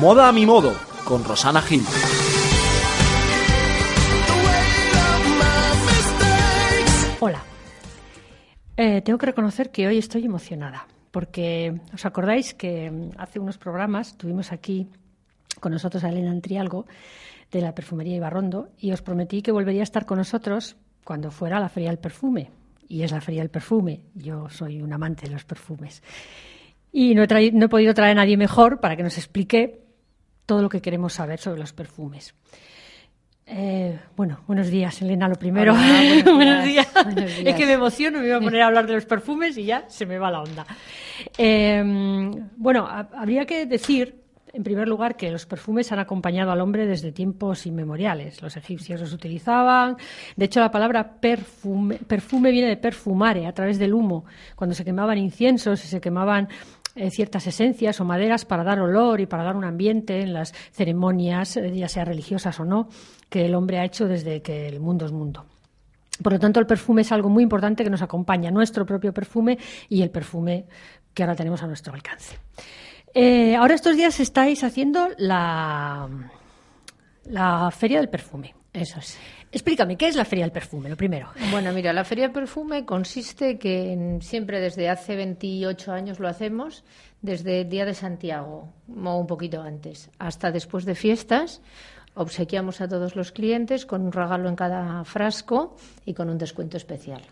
Moda a mi modo, con Rosana Gil. Hola. Eh, tengo que reconocer que hoy estoy emocionada, porque os acordáis que mm, hace unos programas tuvimos aquí con nosotros a Elena Antrialgo de la Perfumería Ibarrondo y os prometí que volvería a estar con nosotros cuando fuera la Feria del Perfume. Y es la Feria del Perfume. Yo soy un amante de los perfumes. Y no he, no he podido traer a nadie mejor para que nos explique todo lo que queremos saber sobre los perfumes. Eh, bueno, buenos días, Elena, lo primero. buenos, días. Es que me emociono, me iba a poner a hablar de los perfumes y ya se me va la onda. Eh, bueno, habría que decir, en primer lugar, que los perfumes han acompañado al hombre desde tiempos inmemoriales. Los egipcios los utilizaban. De hecho, la palabra perfume, perfume viene de perfumare, a través del humo. Cuando se quemaban inciensos y se quemaban eh, ciertas esencias o maderas para dar olor y para dar un ambiente en las ceremonias, eh, ya sea religiosas o no, que el hombre ha hecho desde que el mundo es mundo. Por lo tanto, el perfume es algo muy importante que nos acompaña, nuestro propio perfume y el perfume que ahora tenemos a nuestro alcance. Eh, ahora estos días estáis haciendo la, la Feria del Perfume. Eso es. Explícame, ¿qué es la Feria del Perfume? Lo primero. Bueno, mira, la Feria del Perfume consiste que siempre desde hace 28 años lo hacemos, desde el Día de Santiago, o un poquito antes, hasta después de fiestas obsequiamos a todos los clientes con un regalo en cada frasco y con un descuento especial.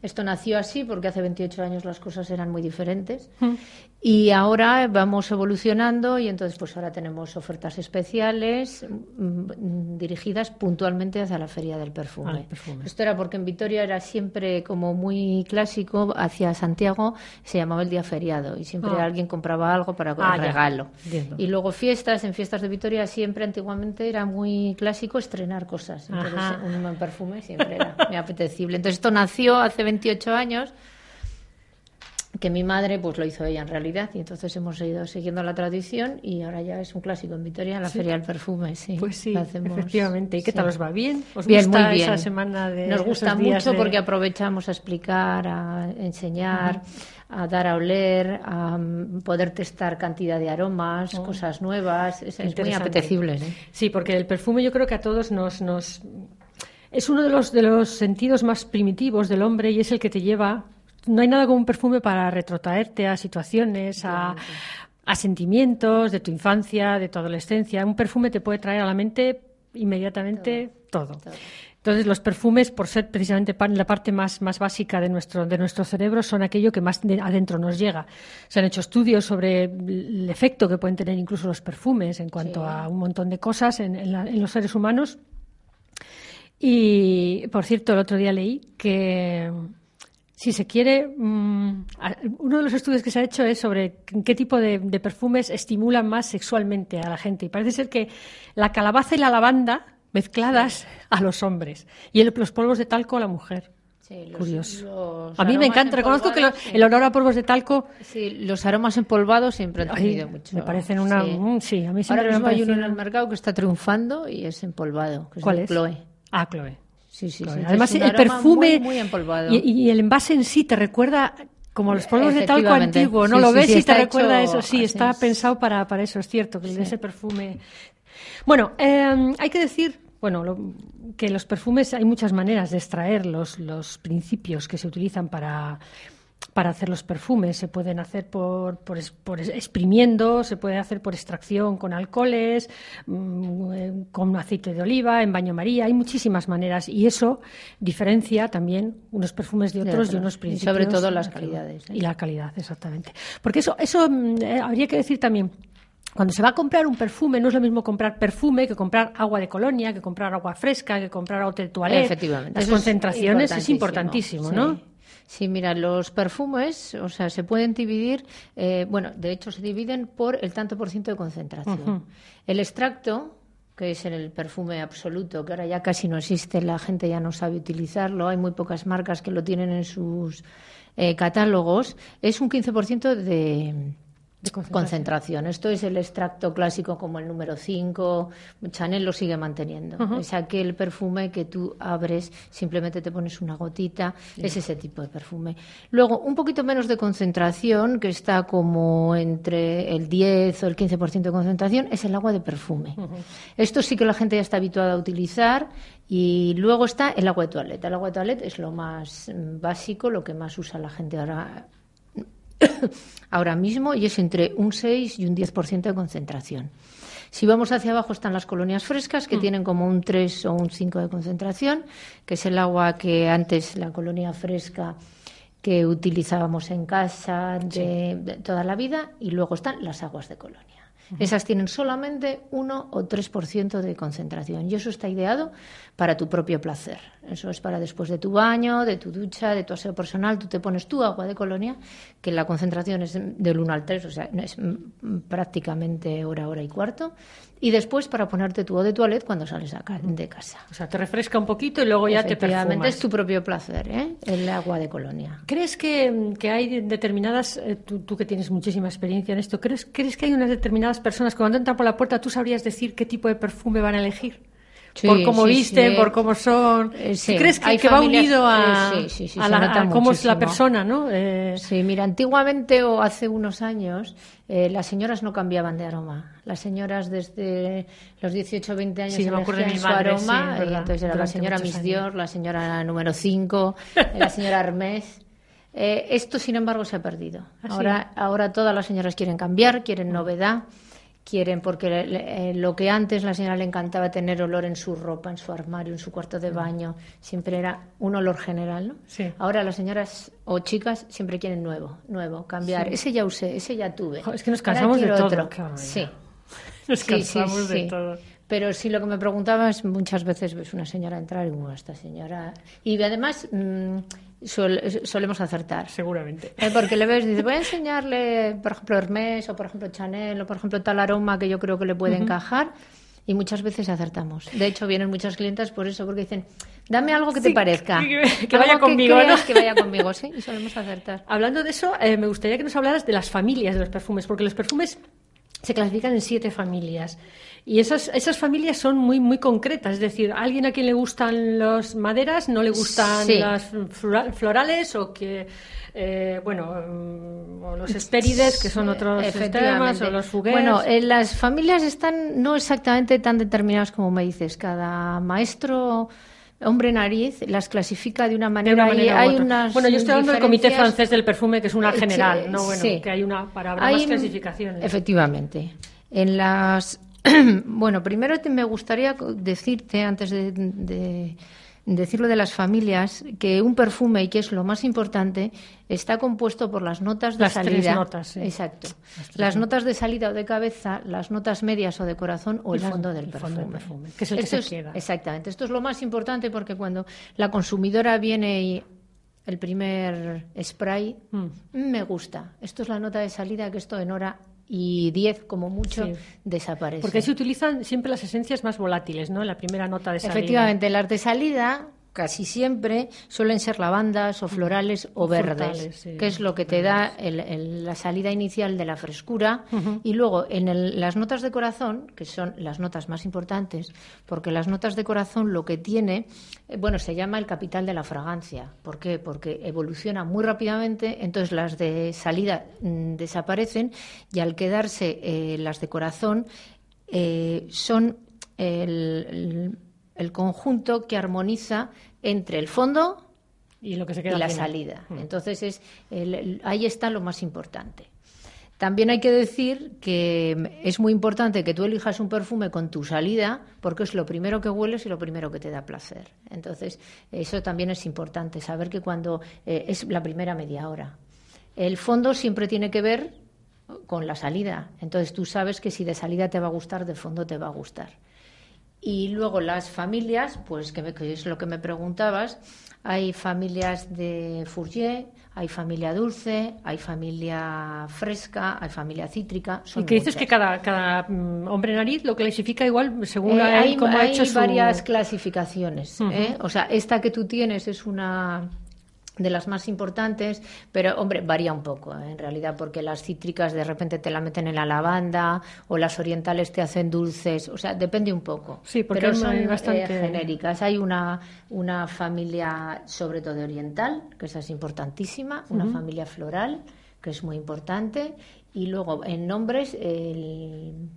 Esto nació así porque hace 28 años las cosas eran muy diferentes mm. y ahora vamos evolucionando y entonces pues ahora tenemos ofertas especiales mm, dirigidas puntualmente hacia la feria del perfume. Esto era porque en Vitoria era siempre como muy clásico, hacia Santiago se llamaba el día feriado y siempre ah. alguien compraba algo para ah, regalo. Y luego fiestas, en fiestas de Vitoria siempre antiguamente era muy clásico estrenar cosas. Entonces, un perfume siempre era muy apetecible. Entonces, esto nació hace 28 años que mi madre pues lo hizo ella en realidad y entonces hemos ido siguiendo la tradición y ahora ya es un clásico en Vitoria la feria del perfume sí. Pues sí efectivamente. Y qué tal os va bien os bien, gusta muy bien. esa semana de nos gusta mucho porque aprovechamos a explicar a enseñar a dar a oler, a mm, poder testar cantidad de aromas, oh. cosas nuevas. Es, muy apetecible. ¿eh? Sí, porque el perfume yo creo que a todos nos, nos... Es uno de los, de los sentidos más primitivos del hombre y es el que te lleva... No hay nada como un perfume para retrotraerte a situaciones, a, a sentimientos de tu infancia, de tu adolescencia. Un perfume te puede traer a la mente inmediatamente todo. Entonces, los perfumes, por ser precisamente la parte más, más básica de nuestro, de nuestro cerebro, son aquello que más adentro nos llega. Se han hecho estudios sobre el efecto que pueden tener incluso los perfumes en cuanto a un montón de cosas en, los seres humanos. Y, por cierto, el otro día leí que si se quiere, mm, uno de los estudios que se ha hecho es sobre qué tipo de, de, perfumes estimulan más sexualmente a la gente. Y parece ser que la calabaza y la lavanda mezcladas a los hombres y los polvos de talco a la mujer. Curioso. a mí me encanta. Reconozco que el olor a polvos de talco. Sí, los aromas empolvados siempre han tenido mucho. Me parecen una. Sí, mm, a mí siempre Ahora mismo hay uno en el mercado que está triunfando y es empolvado. ¿Cuál es? Chloe. Ah, Chloe. Sí, sí, sí. Además, el perfume. Muy, empolvado. Y, el envase en sí te recuerda como los polvos de talco antiguo, ¿no? lo ves y te recuerda eso. Sí, está pensado para, para eso, es cierto, que ese perfume. Bueno, eh, hay que decir bueno, que los perfumes hay muchas maneras de extraer los, los principios que se utilizan para, para hacer los perfumes. Se pueden hacer por, por, exprimiendo, se puede hacer por extracción con alcoholes, mm, eh, con aceite de oliva, en baño María. Hay muchísimas maneras y eso diferencia también unos perfumes de otros y unos principios. Y sobre todo las calidades. ¿eh? Y la calidad, exactamente. Porque eso, eso mm, eh, habría que decir también cuando se va a comprar un perfume, no es lo mismo comprar perfume que comprar agua de colonia, que comprar agua fresca, que comprar agua de. Efectivamente. Las concentraciones es importantísimo, ¿no? Sí, mira, los perfumes, o sea, se pueden dividir, eh, bueno, de hecho se dividen por el tanto por ciento de concentración. El extracto, que es el perfume absoluto, que ahora ya casi no existe, la gente ya no sabe utilizarlo, hay muy pocas marcas que lo tienen en sus eh, catálogos, es un 15% de de concentración. Esto es el extracto clásico como el número 5. Chanel lo sigue manteniendo. Es aquel perfume que tú abres, simplemente te pones una gotita. Es ese tipo de perfume. Luego, un poquito menos de concentración, que está como entre el 10 o el 15% de concentración, es el agua de perfume. Esto sí que la gente ya está habituada a utilizar. Y luego está el agua de toilette. El agua de toilette es lo más mm, básico, lo que más usa la gente ahora ahora mismo y es entre un 6 y un 10% de concentración. Si vamos hacia abajo están las colonias frescas, que mm. tienen como un 3 o un 5 de concentración, que es el agua que antes la colonia fresca que utilizábamos en casa de toda la vida, y luego están las aguas de colonia. Esas tienen solamente 1 o 3% de concentración y eso está ideado para tu propio placer. Eso es para después de tu baño, de tu ducha, de tu aseo personal, tú te pones tu agua de colonia, que la concentración es del 1 al 3, o sea, es prácticamente hora, hora y cuarto, y después para ponerte tu eau de toilette cuando sales de casa. O sea, te refresca un poquito y luego ya te perfumas. es tu propio placer, ¿eh? el agua de colonia. ¿Crees que, hay determinadas, eh, tú, que tienes muchísima experiencia en esto, ¿crees, ¿crees que hay unas determinadas personas que cuando entran por la puerta tú sabrías decir qué tipo de perfume van a elegir? Por cómo visten, por cómo son. Eh, ¿Crees que, que va unido a, cómo es la persona, no? Eh, sí, mira, antiguamente o hace unos años eh, las señoras no cambiaban de aroma. Las señoras desde los 18 o 20 años sí, elegían su aroma. entonces era la señora Miss Dior, la señora número 5, la señora Hermès. esto, sin embargo, se ha perdido. ¿Ah, ahora, ahora todas las señoras quieren cambiar, quieren novedad quieren, porque eh, lo que antes la señora le encantaba tener olor en su ropa, en su armario, en su cuarto de mm. baño, siempre era un olor general, ¿no? Sí. Ahora las señoras o chicas siempre quieren nuevo, nuevo, cambiar. Ese ya usé, ese ya tuve. es que nos cansamos de todo. sí. Nos cansamos de todo. Pero sí, lo que me preguntabas, muchas veces ves una señora entrar y, bueno, esta señora... Y además... Mm, solemos acertar. Seguramente. Eh, porque le ves, dice, voy a enseñarle, por ejemplo, Hermès o por ejemplo Chanel o por ejemplo tal aroma que yo creo que le puede encajar. Y muchas veces acertamos. De hecho, vienen muchas clientas por eso, porque dicen, dame algo que te parezca. Que, vaya conmigo, ¿no? Que vaya conmigo, sí, y solemos acertar. Hablando de eso, eh, me gustaría que nos hablaras de las familias de los perfumes, porque los perfumes se clasifican en siete familias. Y esas, esas familias son muy, muy concretas. Es decir, a alguien a quien le gustan las maderas no le gustan las florales o que, eh, bueno, mm, o los estérides, que son otros temas, o los fugués. Bueno, eh, las familias están no exactamente tan determinadas como me dices. Cada maestro hombre nariz las clasifica de una manera, de hay unas bueno yo estoy hablando del comité francés del perfume que es una general no bueno que hay una para haber más clasificaciones. Efectivamente. En las bueno, primero me gustaría decirte, antes de, decirlo de las familias, que un perfume, y que es lo más importante, está compuesto por las notas de salida. notas, Exacto. Las, notas de salida o de cabeza, las notas medias o de corazón o el, fondo, del perfume. que es el que se queda. Exactamente. Esto es lo más importante porque cuando la consumidora viene y el primer spray, mm. me gusta. Esto es la nota de salida que esto en hora y 10 como mucho desaparece. Porque se utilizan siempre las esencias más volátiles, ¿no? En la primera nota de salida. Efectivamente, las de salida casi siempre suelen ser lavandas o florales o, verdes, que es lo que te da la salida inicial de la frescura. Y luego en las notas de corazón, que son las notas más importantes, porque las notas de corazón lo que tiene, eh, bueno, se llama el capital de la fragancia. ¿Por qué? Porque evoluciona muy rápidamente, entonces las de salida mm, desaparecen y al quedarse eh, las de corazón eh, son el el conjunto que armoniza entre el fondo y, lo que se queda la salida. Mm. Entonces, es ahí está lo más importante. También hay que decir que es muy importante que tú elijas un perfume con tu salida porque es lo primero que hueles y lo primero que te da placer. Entonces, eso también es importante, saber que cuando eh, es la primera media hora. El fondo siempre tiene que ver con la salida. Entonces, tú sabes que si de salida te va a gustar, de fondo te va a gustar. Y luego las familias, pues que, es lo que me preguntabas, hay familias de Fourrier, hay familia dulce, hay familia fresca, hay familia cítrica. y que dices que cada, cada mm, hombre nariz lo clasifica igual según eh, hay, ha varias clasificaciones. ¿eh? O sea, esta que tú tienes es una de las más importantes, pero hombre, varía un poco ¿eh? en realidad, porque las cítricas de repente te la meten en la lavanda o las orientales te hacen dulces, o sea, depende un poco. Sí, porque pero son bastante- eh, genéricas. Hay una, una familia sobre todo oriental, que esa es importantísima, una familia floral, que es muy importante, y luego en nombres el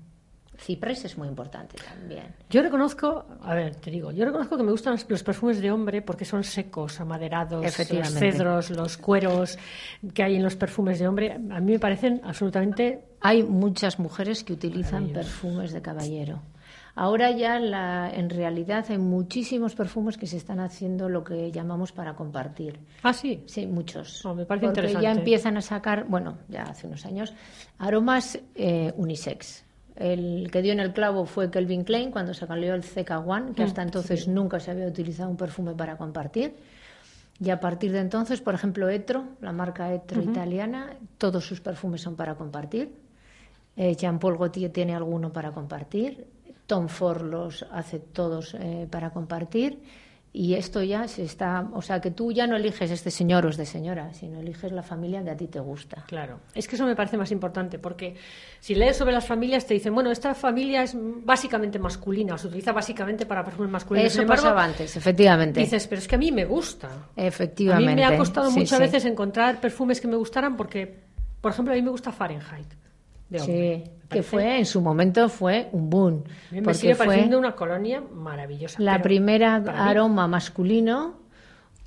ciprés es muy importante también. Yo reconozco, a ver, te digo, yo reconozco que me gustan los, los perfumes de hombre porque son secos, amaderados, los cedros, los cueros que hay en los perfumes de hombre. A mí me parecen absolutamente Hay muchas mujeres que utilizan perfumes de caballero. Ahora ya la- en realidad hay muchísimos perfumes que se están haciendo lo que llamamos para compartir. Ah, sí. Sí, muchos. Oh, me parece Porque ya interesante. empiezan a sacar, bueno, ya hace unos años, aromas eh, unisex. El que dio en el clavo fue Kelvin Klein cuando se salió el CK1, que hasta entonces nunca se había utilizado un perfume para compartir. Y a partir de entonces, por ejemplo, Etro, la marca Etro italiana, todos sus perfumes son para compartir. Eh, Jean Paul Gaultier tiene alguno para compartir. Tom Ford los hace todos eh, para compartir. Y esto ya se está. O sea, que tú ya no eliges este señor o es de señora, sino eliges la familia que a ti te gusta. Claro, es que eso me parece más importante porque si lees sobre las familias te dicen, bueno, esta familia es básicamente masculina o se utiliza básicamente para perfumes masculinos. Eso embargo, pasaba antes, efectivamente. Dices, pero es que a mí me gusta. A efectivamente. mí me ha costado Sí, muchas sí. veces encontrar perfumes que me gustaran porque, por ejemplo, a mí me gusta Fahrenheit. De. Sí, que fue en su momento fue un boom. me porque sigue fue pareciendo una colonia maravillosa. la primera aroma masculino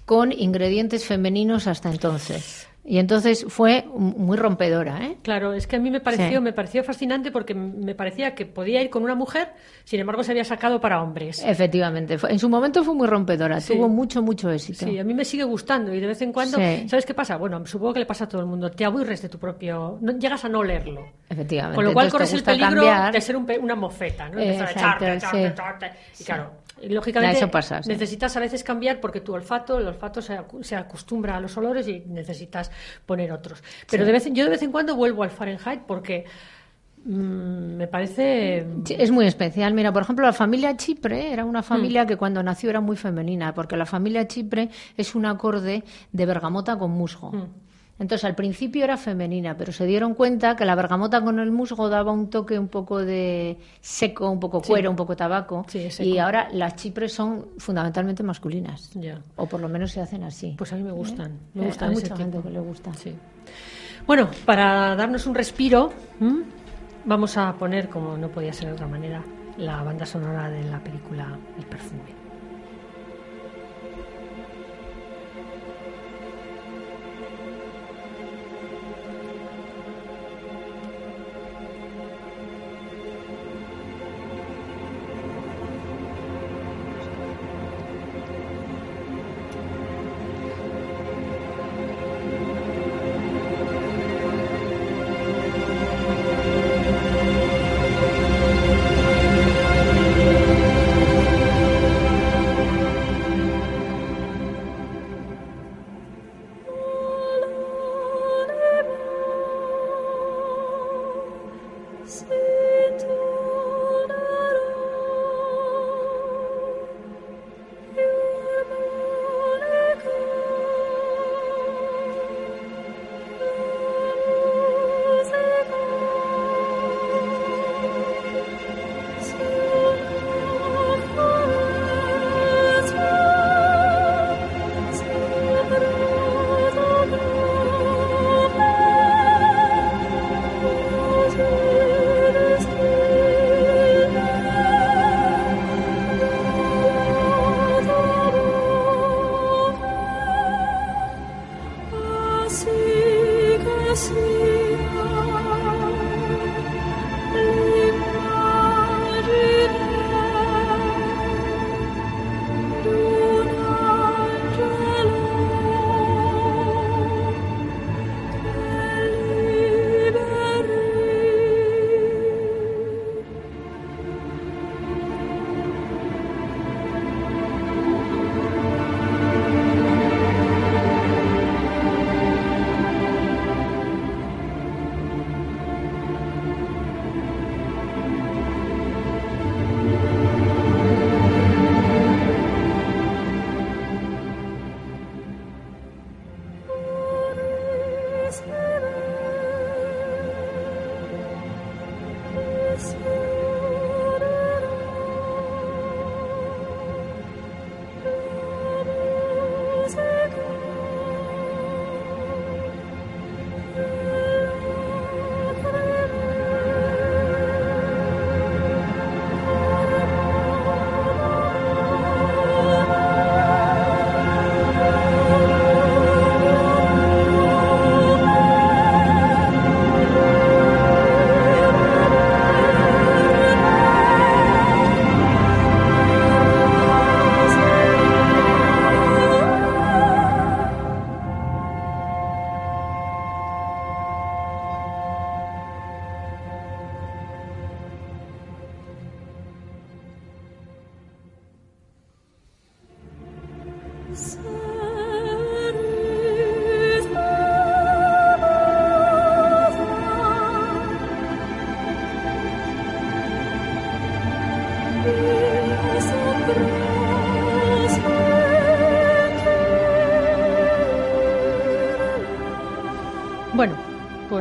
con ingredientes femeninos hasta entonces. Y entonces fue muy rompedora, ¿eh? Claro, es que a mí me pareció, Sí. me pareció fascinante porque me parecía que podía ir con una mujer, sin embargo se había sacado para hombres. Efectivamente, en su momento fue muy rompedora, Sí. tuvo mucho, mucho éxito. Sí, a mí me sigue gustando y de vez en cuando, Sí. ¿sabes qué pasa? Bueno, supongo que le pasa a todo el mundo. Te aburres de tu propio, no, llegas a no leerlo. Efectivamente. Con lo cual corres el peligro cambiar. de ser un pe- una mofeta, ¿no? Empezar a Exacto, echarte, echarte, echarte. Y claro, y lógicamente Eso pasa, sí. necesitas a veces cambiar porque tu olfato, el olfato se, se acostumbra a los olores y necesitas poner otros. Pero de vez en- yo de vez en cuando vuelvo al Fahrenheit porque mm, me parece Es muy especial. Mira, por ejemplo, la familia Chipre era una familia que cuando nació era muy femenina, porque la familia Chipre es un acorde de bergamota con musgo. Entonces, al principio era femenina, pero se dieron cuenta que la bergamota con el musgo daba un toque un poco de seco, un poco cuero, un poco tabaco. Sí, y ahora las chipres son fundamentalmente masculinas. Ya. O por lo menos se hacen así. Pues a mí me gustan. Me Eh, gustan hay ese mucha gente tipo. que le gusta. Sí. Bueno, para darnos un respiro, ¿m? vamos a poner, como no podía ser de otra manera, la banda sonora de la película El perfume.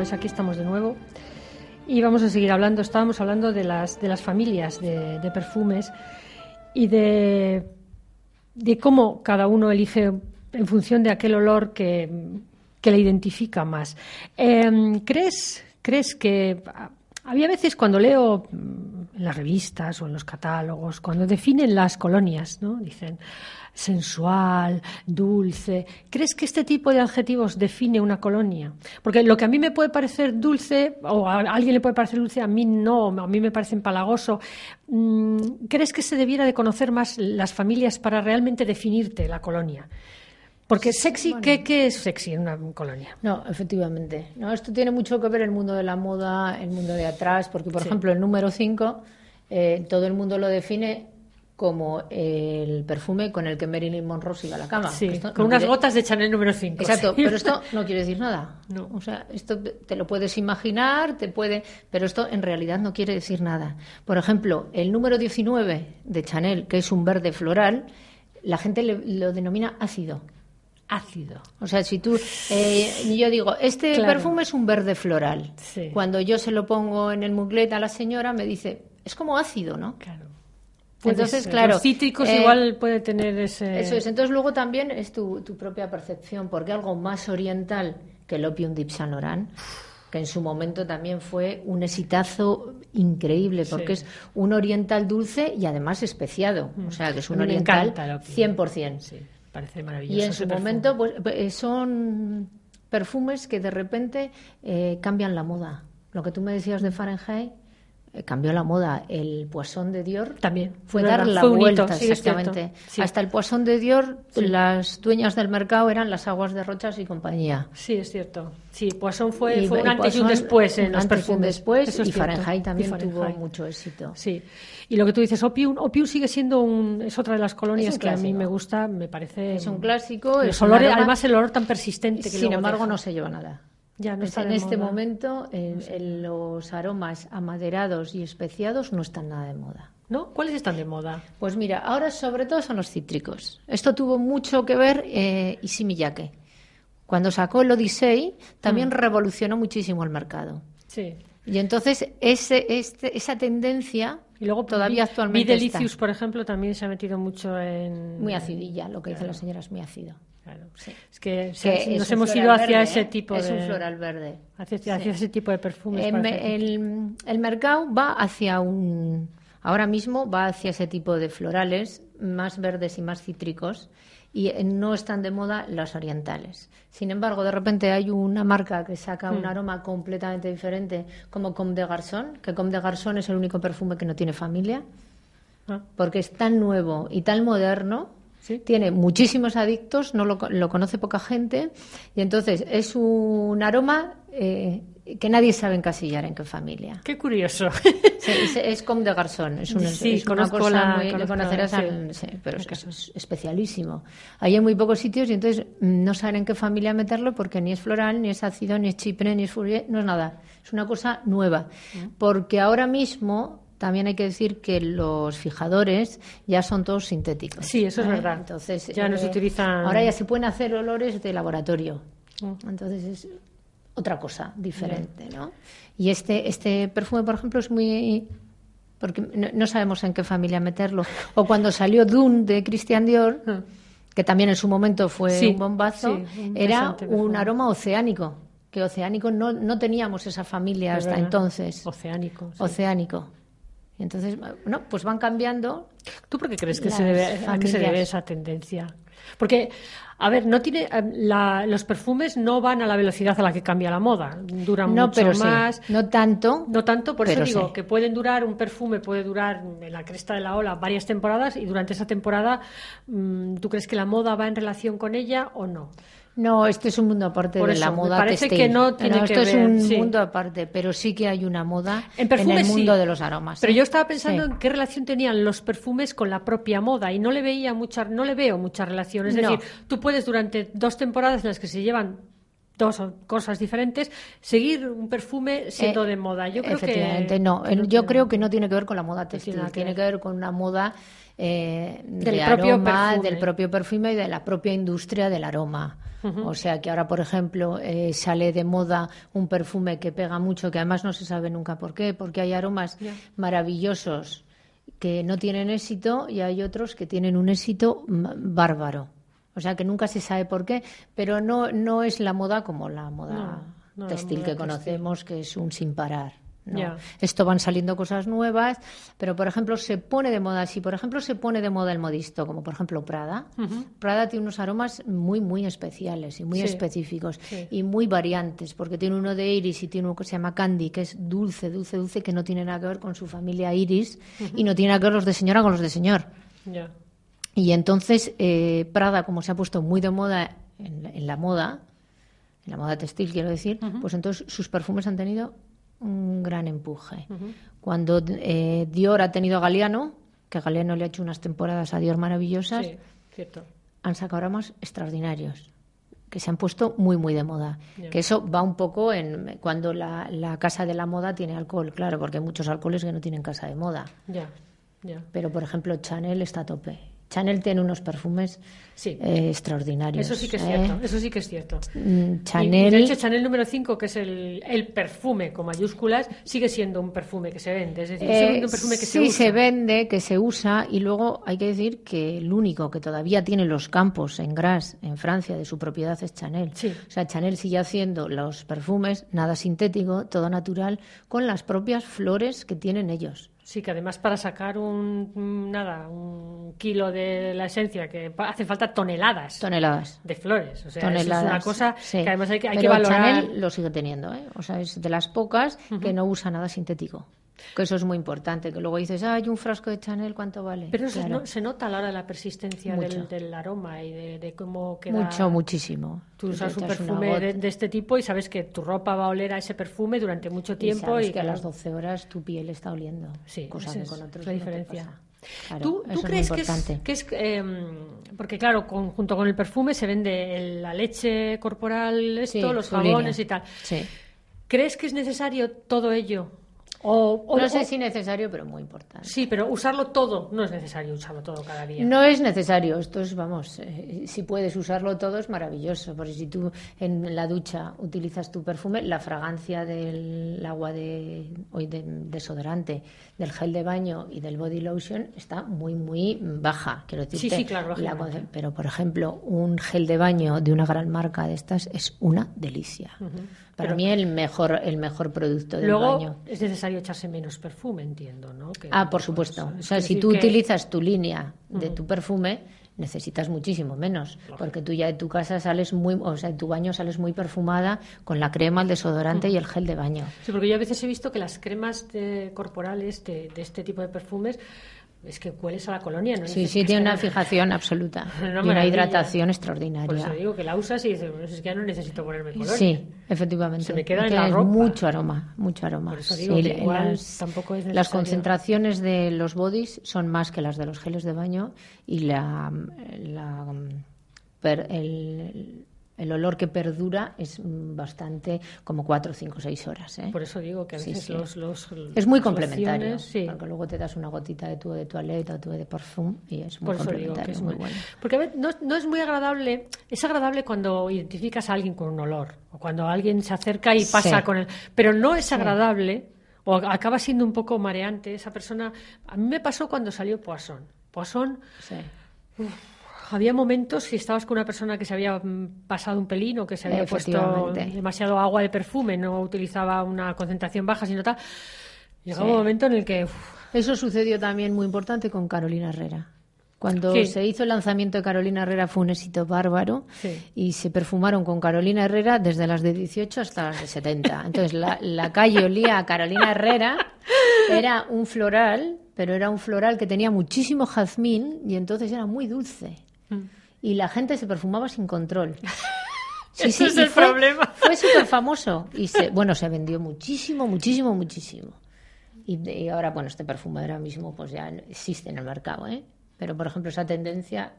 Pues aquí estamos de nuevo y vamos a seguir hablando. Estábamos hablando de las, de las familias de, perfumes y de, de cómo cada uno elige en función de aquel olor que, que le identifica más. Em, ¿crees, ¿Crees que había veces cuando leo mm, en las revistas o en los catálogos, cuando definen las colonias, ¿no? Dicen sensual, dulce. ¿Crees que este tipo de adjetivos define una colonia? Porque lo que a mí me puede parecer dulce, o a alguien le puede parecer dulce, a mí no, a mí me parece empalagoso. Mm, ¿Crees que se debiera de conocer más las familias para realmente definirte la colonia? Porque sexy, ¿qué, ¿qué, es sexy en una colonia? No, efectivamente. No, esto tiene mucho que ver el mundo de la moda, el mundo de atrás, porque, por sí. ejemplo, el número 5, eh, todo el mundo lo define como el perfume con el que Marilyn Monroe se iba a la cama. Sí, con no unas quiere... gotas de Chanel número 5. Exacto, sí. pero esto no quiere decir nada. No. O sea, esto te lo puedes imaginar, te puede, pero esto en realidad no quiere decir nada. Por ejemplo, el número 19 de Chanel, que es un verde floral, la gente le, lo denomina ácido. Ácido. O sea, si tú. Eh, yo digo, este claro. perfume es un verde floral. Sí. Cuando yo se lo pongo en el muglet a la señora, me dice, es como ácido, ¿no? Claro. Entonces, ser. claro. Los cítricos eh, igual puede tener ese. Eso es. Entonces, luego también es tu, tu propia percepción, porque algo más oriental que el Opium Laurent, que en su momento también fue un exitazo increíble, porque Sí. es un oriental dulce y además especiado. O sea, que es un oriental encanta el Opium. 100%. Sí, parece maravilloso. Y en su perfume. momento, pues eh, son perfumes que de repente eh, cambian la moda. Lo que tú me decías de Fahrenheit cambió la moda. El Poisson de Dior También. fue dar la fue vuelta, hito, sí, exactamente. Sí. Hasta el Poisson de Dior, Sí. las dueñas del mercado eran las aguas de Rochas y compañía. Sí, es cierto. Sí, Poisson fue, Y- fue un y antes y un después en los un perfumes. después, Eso es y cierto. Fahrenheit también Y Fahrenheit. tuvo mucho éxito. Sí. Y lo que tú dices, Opium, Opium sigue siendo un, es otra de las colonias que a mí me gusta, me parece. Es un clásico. Los olores, aroma- además el olor tan persistente que Sin embargo, deja. no se lleva nada. Ya no Es- está en este moda. momento, en- en los aromas amaderados y especiados no están nada de moda. ¿No? ¿Cuáles están de moda? Pues mira, ahora sobre todo son los cítricos. Esto tuvo mucho que ver eh, Issey Miyake. Cuando sacó el Odyssey, también Mm. revolucionó muchísimo el mercado. Sí. Y entonces ese, este, esa tendencia Y luego todavía actualmente. Delicious, por ejemplo, también se ha metido mucho en. muy acidilla, lo que dice Claro. la señora es muy ácido. Claro. Sí. Es que, Que se- es nos hemos ido hacia verde, ese ¿eh? tipo Es de. un floral verde. Hacia, Sí. ese tipo de perfumes. Eh, el, el mercado va hacia un. Ahora mismo va hacia ese tipo de florales más verdes y más cítricos y eh, no están de moda los orientales. Sin embargo, de repente hay una marca que saca Hmm. un aroma completamente diferente, como Comme de Garçon, que Comme de Garçon es el único perfume que no tiene familia, Ah, porque es tan nuevo y tan moderno sí. tiene muchísimos adictos, no lo, lo conoce poca gente, y entonces es un aroma eh, que nadie sabe encasillar en qué familia. Qué curioso. Sí, es, es comme de garzón, es, un, Sí, es una cosa la- muy, conocerás, al- sí, pero es, es especialísimo. Hay en muy pocos sitios y entonces mm, no saben en qué familia meterlo porque ni es floral, ni es ácido, ni es chipre, ni es fourier, no es nada. Es una cosa nueva. Mm. Porque ahora mismo también hay que decir que los fijadores ya son todos sintéticos. Sí, eso es ¿eh? verdad. Entonces, Ya no se utilizan- Ahora ya se pueden hacer olores de laboratorio. Mm. Entonces es otra cosa diferente, ¿no? Y este, este perfume, por ejemplo, es muy... porque no, no sabemos en qué familia meterlo. O cuando salió Dune de Christian Dior, Ah. que también en su momento fue Sí, un bombazo, sí, era un aroma oceánico. Que oceánico no, no teníamos esa familia Es hasta verdad. entonces. Oceánico. sí. Oceánico. Entonces, bueno, pues van cambiando. ¿Tú por qué crees que se debe, a qué se debe esa tendencia? Porque, a ver, no tiene eh, la- los perfumes no van a la velocidad a la que cambia la moda. Duran No, mucho pero sí, más. no tanto. No tanto, por eso digo sí. que pueden durar, un perfume puede durar en la cresta de la ola varias temporadas y durante esa temporada, mm, ¿tú crees que la moda va en relación con ella o no? No, este es un mundo aparte Por de eso, la me moda parece textil. que no tiene esto que es ver, un sí. mundo aparte, pero sí que hay una moda En perfumes el mundo sí. de los aromas. Pero ¿eh? yo estaba pensando Sí. en qué relación tenían los perfumes con la propia moda y no le veía mucha, no le veo mucha relación. Es No. decir, tú puedes durante dos temporadas en las que se llevan dos cosas diferentes seguir un perfume siendo Eh, de moda. Yo creo que Efectivamente, no. que El- yo tiene- creo que no tiene que ver con la moda textil, que tiene que ver con una moda eh, Del de propio aroma, perfume. del propio perfume y de la propia industria del aroma. O sea que ahora, por ejemplo, eh, sale de moda un perfume que pega mucho, que además no se sabe nunca por qué, porque hay aromas maravillosos que no tienen éxito y hay otros que tienen un éxito bárbaro. O sea que nunca se sabe por qué, pero no, no es la moda como la moda No, no, la textil moda que textil. conocemos, que es un sin parar. Esto van saliendo cosas nuevas, pero por ejemplo se pone de moda, si por ejemplo se pone de moda el modisto, como por ejemplo Prada, Prada tiene unos aromas muy, muy especiales y muy Sí. específicos Sí. y muy variantes, porque tiene uno de iris y tiene uno que se llama candy, que es dulce, dulce, dulce, que no tiene nada que ver con su familia iris y no tiene nada que ver los de señora con los de señor. Y entonces eh, Prada, como se ha puesto muy de moda en, la- en la moda, en la moda textil quiero decir, pues entonces sus perfumes han tenido un gran empuje. Cuando eh, Dior ha tenido a Galeano, que Galeano le ha hecho unas temporadas a Dior maravillosas, Sí, cierto. han sacado aromas extraordinarios que se han puesto muy muy de moda que eso va un poco en cuando la, la casa de la moda tiene alcohol claro porque hay muchos alcoholes que no tienen casa de moda Ya. Ya. pero, por ejemplo, Chanel está a tope. Chanel tiene unos perfumes Sí. eh, extraordinarios. Eso sí que es ¿eh? cierto, eso sí que es cierto. Mm, Chanel, Y, de hecho, Chanel número 5, que es el, el perfume con mayúsculas, sigue siendo un perfume que se vende. Es decir, sigue eh, un perfume que se sí usa. se vende, que se usa, y luego hay que decir que el único que todavía tiene los campos en Gras, en Francia, de su propiedad es Chanel. Sí. O sea, Chanel sigue haciendo los perfumes, nada sintético, todo natural, con las propias flores que tienen ellos. Sí, que además para sacar un nada, un kilo de la esencia, que hace falta toneladas Toneladas. de flores. O sea, toneladas. es una cosa sí. que además hay que, hay que Pero valorar. Chanel lo sigue teniendo, ¿eh? O sea, es de las pocas que no usa nada sintético. Que eso es muy importante. Que luego dices, ah, hay un frasco de Chanel, ¿cuánto vale? Pero Claro. no- se nota a la hora de la persistencia del, del aroma y de, de cómo queda. Mucho, muchísimo. Tú usas un perfume de, de este tipo y sabes que tu ropa va a oler a ese perfume durante mucho y tiempo. sabes y que a claro, las 12 horas tu piel está oliendo. Sí, cosa es con otros la no diferencia. pasa. Claro, ¿Tú, tú es crees que es, que es, eh, porque claro, con- junto con el perfume se vende el- la leche corporal, esto, Sí, los jabones y tal. Sí. ¿Crees que es necesario todo ello? O, o- No sé o- si necesario, pero muy importante. Sí, pero usarlo todo, no es necesario usarlo todo cada día. No es necesario, esto es, vamos, eh, si puedes usarlo todo es maravilloso, porque si tú en la ducha utilizas tu perfume, la fragancia del agua de, hoy de desodorante, del gel de baño y del body lotion está muy, muy baja, quiero decir. Sí, sí, claro, La pero, por ejemplo, un gel de baño de una gran marca de estas es una delicia. Para Pero- mí el mejor, el mejor producto del Luego baño. es necesario echarse menos perfume, entiendo, ¿no? Que- Ah, por supuesto. Es O sea, si tú que- utilizas tu línea de tu perfume, necesitas muchísimo menos, porque tú ya de tu casa sales muy, o sea, de tu baño sales muy perfumada con la crema, el desodorante y el gel de baño. Sí, porque yo a veces he visto que las cremas de- corporales de, de este tipo de perfumes es que hueles a la colonia, ¿no? Sí, sí, tiene una fijación absoluta Una y una hidratación Por extraordinaria. eso digo que la usas y dices, bueno, es que ya no necesito ponerme colonia. Sí, efectivamente. Se me queda en la ropa. mucho aroma, mucho aroma. Por eso digo Sí, que igual las, tampoco es las concentraciones de los bodies son más que las de los geles de baño y la, la- el, el olor que perdura es bastante como cuatro, cinco, seis horas. ¿eh? Por eso digo que a Sí, veces sí. los, los Es muy complementario, sí. porque luego te das una gotita de tubo de toilette o tubo de perfume y es muy Por eso digo complementario, que es muy muy bueno. Porque a ver, no, no es muy agradable, es agradable cuando identificas a alguien con un olor, o cuando alguien se acerca y pasa Sí. con él, pero no es agradable, o acaba siendo un poco mareante esa persona. A mí me pasó cuando salió Poisson. Poisson, Sí. Había momentos si estabas con una persona que se había mm, pasado un pelín o que se había puesto demasiado agua de perfume, no utilizaba una concentración baja, sino tal. Llegaba Sí. un momento en el que uf, Eso sucedió también muy importante con Carolina Herrera. Cuando Sí. se hizo el lanzamiento de Carolina Herrera fue un éxito bárbaro Sí. y se perfumaron con Carolina Herrera desde las de 18 hasta las de 70. Entonces la, la calle olía a Carolina Herrera, era un floral, pero era un floral que tenía muchísimo jazmín y entonces era muy dulce. Mm. Y la gente se perfumaba sin control. Sí, Ese es el fue, problema. Fue súper famoso. Y se, bueno, se vendió muchísimo, muchísimo, muchísimo. Y, ahora, bueno, este perfume ahora mismo pues ya existe en el mercado, ¿eh? Pero, por ejemplo, esa tendencia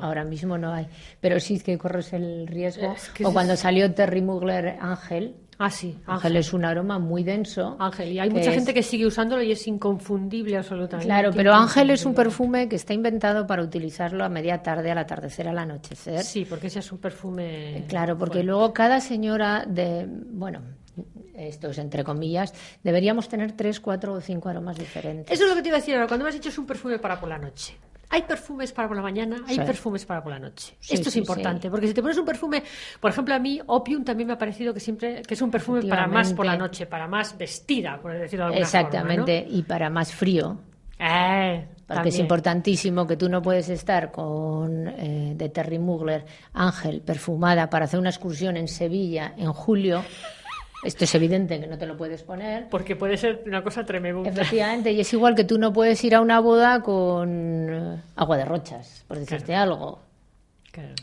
ahora mismo no hay. Pero sí que corres el riesgo. o cuando salió Terry Mugler Ángel, Ah, sí. Ángel, es un aroma muy denso. Ángel, y hay mucha gente que sigue usándolo y es inconfundible absolutamente. Claro, pero Ángel es un perfume que está inventado para utilizarlo a media tarde, al atardecer, al anochecer. Sí, porque ese es un perfume. Claro, porque luego cada señora de. Bueno, esto es entre comillas, deberíamos tener tres, cuatro o cinco aromas diferentes. Eso es lo que te iba a decir ahora. Cuando me has dicho es un perfume para por la noche. Hay perfumes para por la mañana, hay perfumes para por la noche. Esto es importante, porque si te pones un perfume, por ejemplo, a mí Opium también me ha parecido que siempre que es un perfume para más por la noche, para más vestida, por decirlo de alguna Exactamente, y para más frío. Eh, porque es importantísimo que tú no puedes estar con eh, de Terry Mugler, Ángel, perfumada para hacer una excursión en Sevilla en julio esto es evidente que no te lo puedes poner. Porque puede ser una cosa tremenda. Efectivamente, y es igual que tú no puedes ir a una boda con eh, agua de rochas, por decirte algo.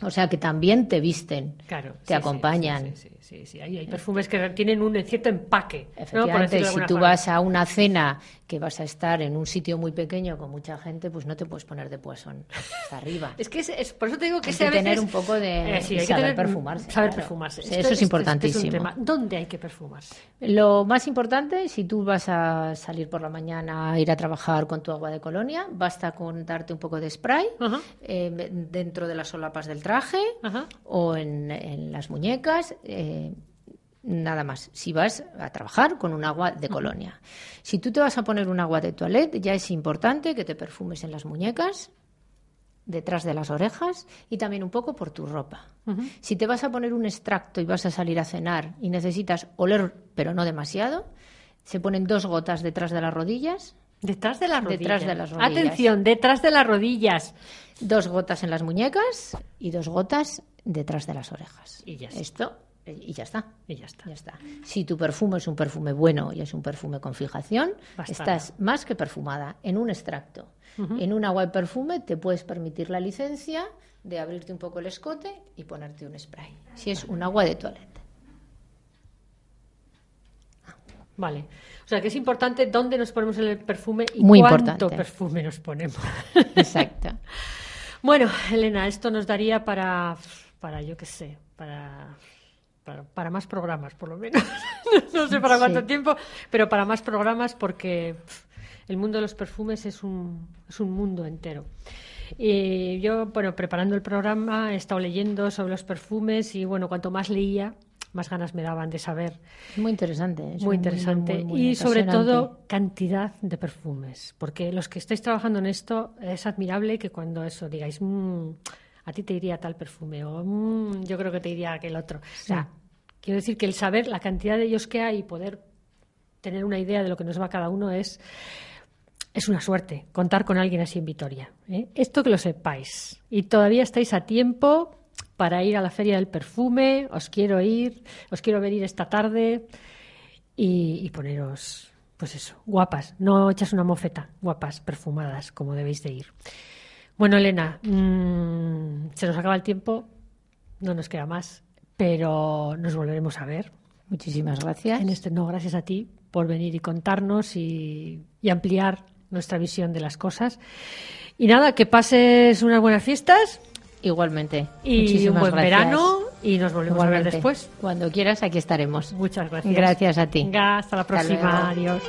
O sea que también te visten, te acompañan. Sí, sí, sí, Hay, perfumes que tienen un cierto empaque. Efectivamente, si tú vas a una cena que vas a estar en un sitio muy pequeño con mucha gente, pues no te puedes poner de poisson hasta arriba. es que es, por eso te digo que, hay que tener un poco de eh, saber perfumarse. Saber perfumarse. eso es, importantísimo. ¿Dónde hay que perfumarse? Lo más importante, si tú vas a salir por la mañana a ir a trabajar con tu agua de colonia, basta con darte un poco de spray eh, dentro de las solapas del traje o en, las muñecas. Eh, nada más. Si vas a trabajar con un agua de colonia. Si tú te vas a poner un agua de toilette, ya es importante que te perfumes en las muñecas, detrás de las orejas y también un poco por tu ropa. Si te vas a poner un extracto y vas a salir a cenar y necesitas oler, pero no demasiado, se ponen dos gotas detrás de las rodillas. Detrás de las rodillas. Detrás de las rodillas. Atención, detrás de las rodillas. Dos gotas en las muñecas y dos gotas detrás de las orejas. Y ya Esto y ya está. Y ya está. Ya está. Si tu perfume es un perfume bueno y es un perfume con fijación, estás más que perfumada en un extracto. En un agua de perfume te puedes permitir la licencia de abrirte un poco el escote y ponerte un spray. Si es un agua de toilette. Vale. O sea, que es importante dónde nos ponemos el perfume y Muy cuánto perfume nos ponemos. Exacto. bueno, Elena, esto nos daría para, para yo qué sé, para para, más programas, por lo menos. no sé para cuánto tiempo, pero para más programas porque el mundo de los perfumes es un, es un mundo entero. Y yo, bueno, preparando el programa he estado leyendo sobre los perfumes y, bueno, cuanto más leía, más ganas me daban de saber. Muy interesante. muy interesante. y sobre todo cantidad de perfumes. Porque los que estáis trabajando en esto es admirable que cuando eso digáis, mmm, a ti te iría tal perfume o mm, yo creo que te iría aquel otro. O sea, quiero decir que el saber la cantidad de ellos que hay y poder tener una idea de lo que nos va cada uno es, es una suerte contar con alguien así en Vitoria. ¿eh? Esto que lo sepáis. Y todavía estáis a tiempo para ir a la Feria del Perfume. Os quiero ir, os quiero venir esta tarde y, poneros, pues eso, guapas. No echas una mofeta, guapas, perfumadas, como debéis de ir. Bueno, Elena, mm, se nos acaba el tiempo, no nos queda más, pero nos volveremos a ver. Muchísimas gracias. En este no, gracias a ti por venir y contarnos y, ampliar nuestra visión de las cosas. Y nada, que pases unas buenas fiestas. Igualmente. Y un buen verano y nos volvemos a ver después. Cuando quieras, aquí estaremos. Muchas gracias. Gracias a ti. Venga, hasta la próxima. Adiós.